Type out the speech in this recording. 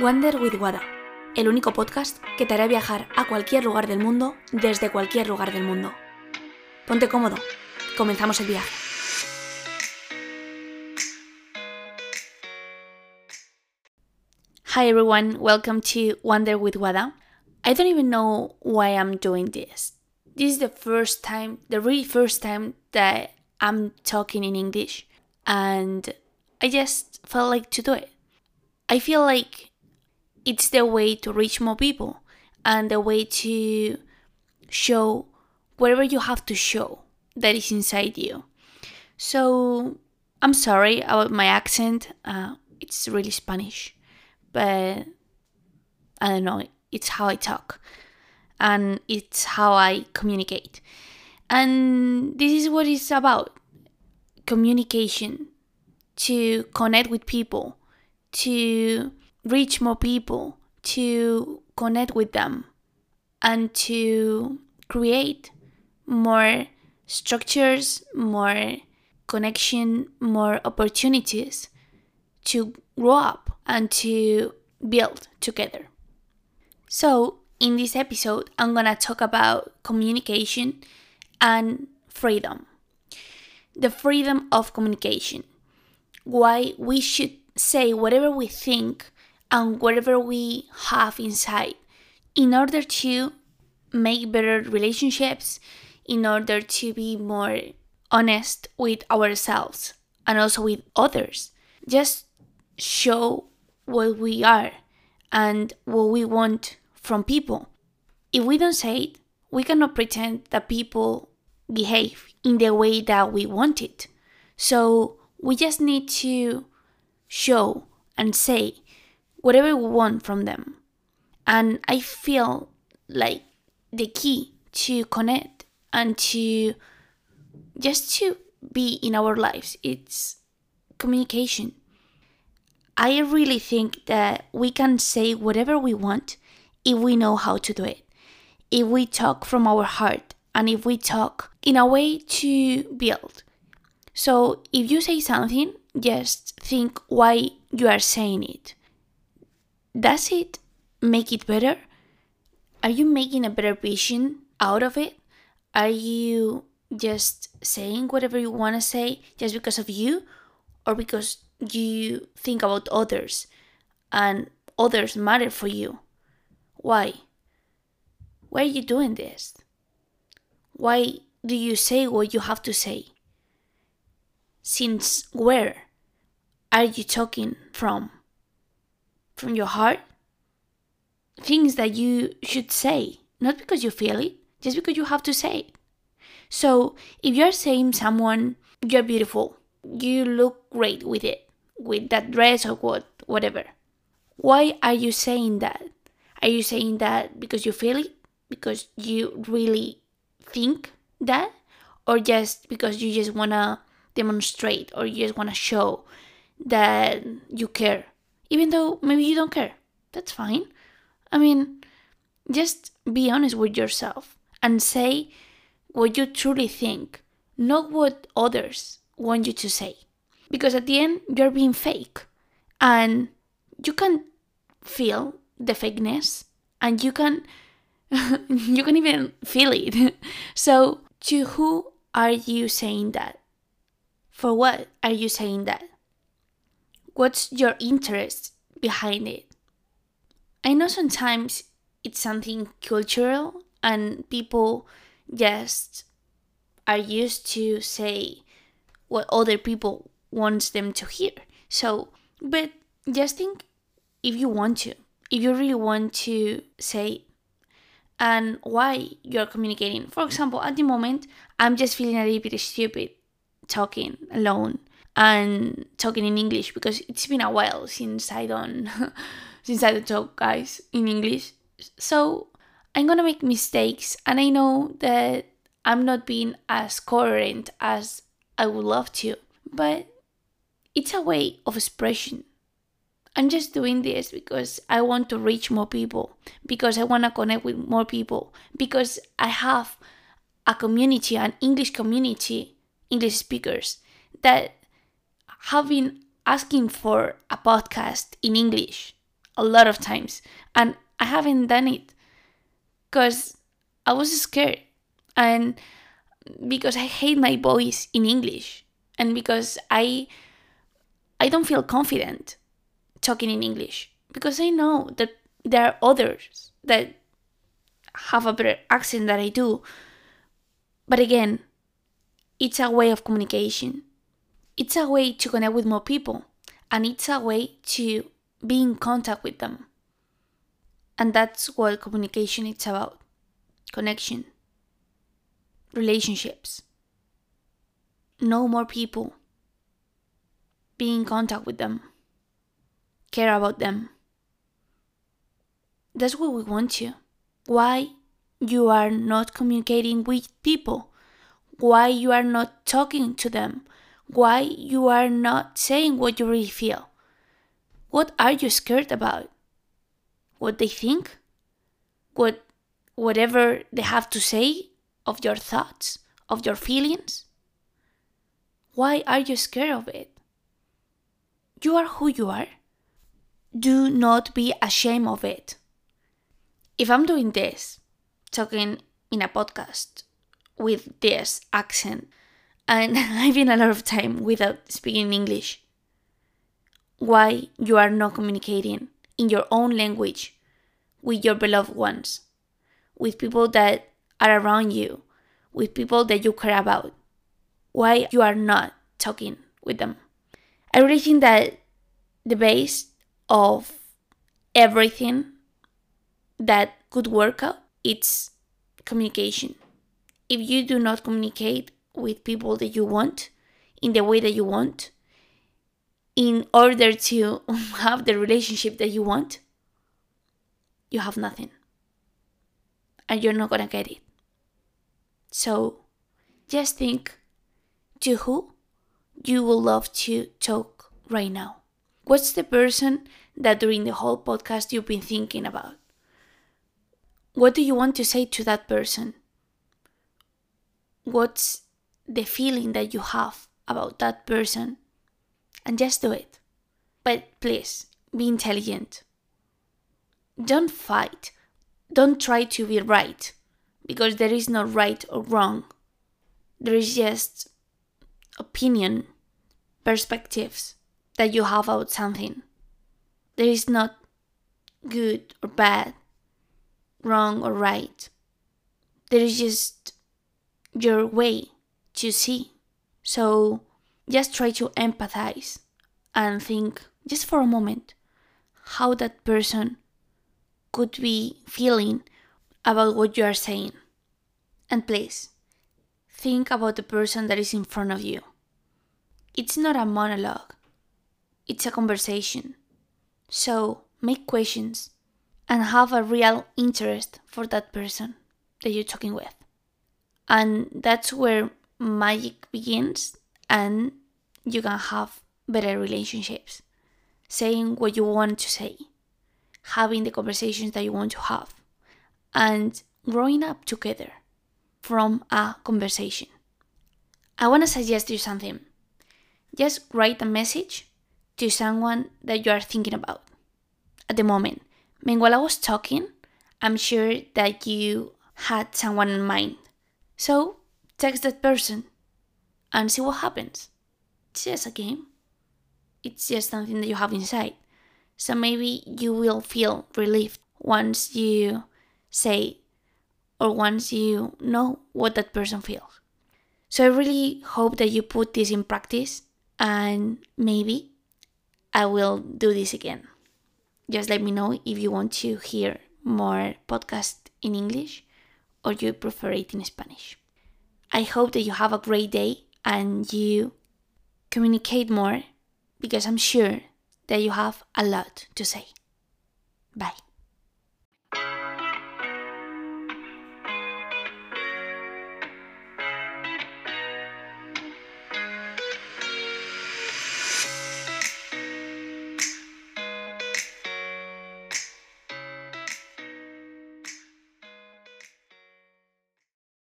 Wander with Wada, el único podcast que te hará viajar a cualquier lugar del mundo desde cualquier lugar del mundo. Ponte cómodo, comenzamos el viaje. Hi everyone, welcome to Wander with Wada. I don't even know why I'm doing this. This is the first time, the really first time that I'm talking in English, and I just felt like to do it. I feel like it's the way to reach more people and the way to show whatever you have to show that is inside you. So I'm sorry about my accent. Uh, it's really Spanish, but I don't know. It's how I talk, and it's how I communicate. And this is what it's about: communication, to connect with people, to reach more people, to connect with them, and to create more structures, more connection, more opportunities to grow up and to build together. So, in this episode, I'm gonna talk about communication and freedom. The freedom of communication. Why we should say whatever we think and whatever we have inside in order to make better relationships, in order to be more honest with ourselves and also with others. Just show what we are and what we want from people. If we don't say it, we cannot pretend that people behave in the way that we want it. So we just need to show and say whatever we want from them. And I feel like the key to connect and to just to be in our lives it's communication. I really think that we can say whatever we want if we know how to do it. If we talk from our heart and if we talk in a way to build. So if you say something, just think why you are saying it. Does it make it better? Are you making a better vision out of it? Are you just saying whatever you want to say just because of you or because you think about others and others matter for you? Why? Why are you doing this? Why do you say what you have to say? Since where are you talking from? From your heart? Things that you should say, not because you feel it, just because you have to say it. So if you're saying someone you're beautiful, you look great with it, with that dress or what whatever. Why are you saying that? Are you saying that because you feel it? Because you really think that? Or just because you just wanna demonstrate or you just wanna show that you care? Even though maybe you don't care. That's fine. I mean, just be honest with yourself and say what you truly think, not what others want you to say. Because at the end, you're being fake. And you can feel the fakeness and you can you can even feel it. so to who are you saying that? For what are you saying that? What's your interest behind it? I know sometimes it's something cultural and people just are used to say what other people wants them to hear. So, but just think if you want to, if you really want to say and why you're communicating. For example, at the moment, I'm just feeling a little bit stupid talking alone and talking in English because it's been a while since I don't since I don't talk guys in English. So I'm gonna make mistakes and I know that I'm not being as coherent as I would love to, but it's a way of expression. I'm just doing this because I want to reach more people, because I want to connect with more people, because I have a community, an English community, English speakers that have been asking for a podcast in English a lot of times. And I haven't done it because I was scared. And because I hate my voice in English. And because I I don't feel confident talking in English. Because I know that there are others that have a better accent than I do. But again, it's a way of communication. It's a way to connect with more people. And it's a way to be in contact with them. And that's what communication is about connection, relationships. Know more people, be in contact with them, care about them. That's what we want to. Why you are not communicating with people? Why you are not talking to them? Why you are not saying what you really feel? What are you scared about? What they think? What whatever they have to say of your thoughts, of your feelings? Why are you scared of it? You are who you are. Do not be ashamed of it. If I'm doing this, talking in a podcast with this accent, and having a lot of time without speaking English, why you are not communicating in your own language with your beloved ones, with people that are around you, with people that you care about. Why you are not talking with them. I really think that the base of everything that could work out it's communication. If you do not communicate with people that you want in the way that you want, in order to have the relationship that you want, you have nothing. And you're not gonna get it. So just think to who you would love to talk right now. What's the person that during the whole podcast you've been thinking about? What do you want to say to that person? What's the feeling that you have about that person and just do it. But please, be intelligent. Don't fight. Don't try to be right, because there is no right or wrong. There is just opinion, perspectives that you have about something. There is not good or bad, wrong or right. There is just your way to see. So just try to empathize and think just for a moment how that person could be feeling about what you are saying. And please, think about the person that is in front of you. It's not a monologue, it's a conversation. So make questions and have a real interest for that person that you're talking with. And that's where magic begins and you can have better relationships. Saying what you want to say, having the conversations that you want to have, and growing up together from a conversation. I want to suggest you something. Just write a message to someone that you are thinking about at the moment. I mean, while I was talking, I'm sure that you had someone in mind. So text that person and see what happens. It's just a game. It's just something that you have inside. So maybe you will feel relieved once you say or once you know what that person feels. So I really hope that you put this in practice and maybe I will do this again. Just let me know if you want to hear more podcast in English or you prefer it in Spanish. I hope that you have a great day and you communicate more because I'm sure that you have a lot to say. Bye.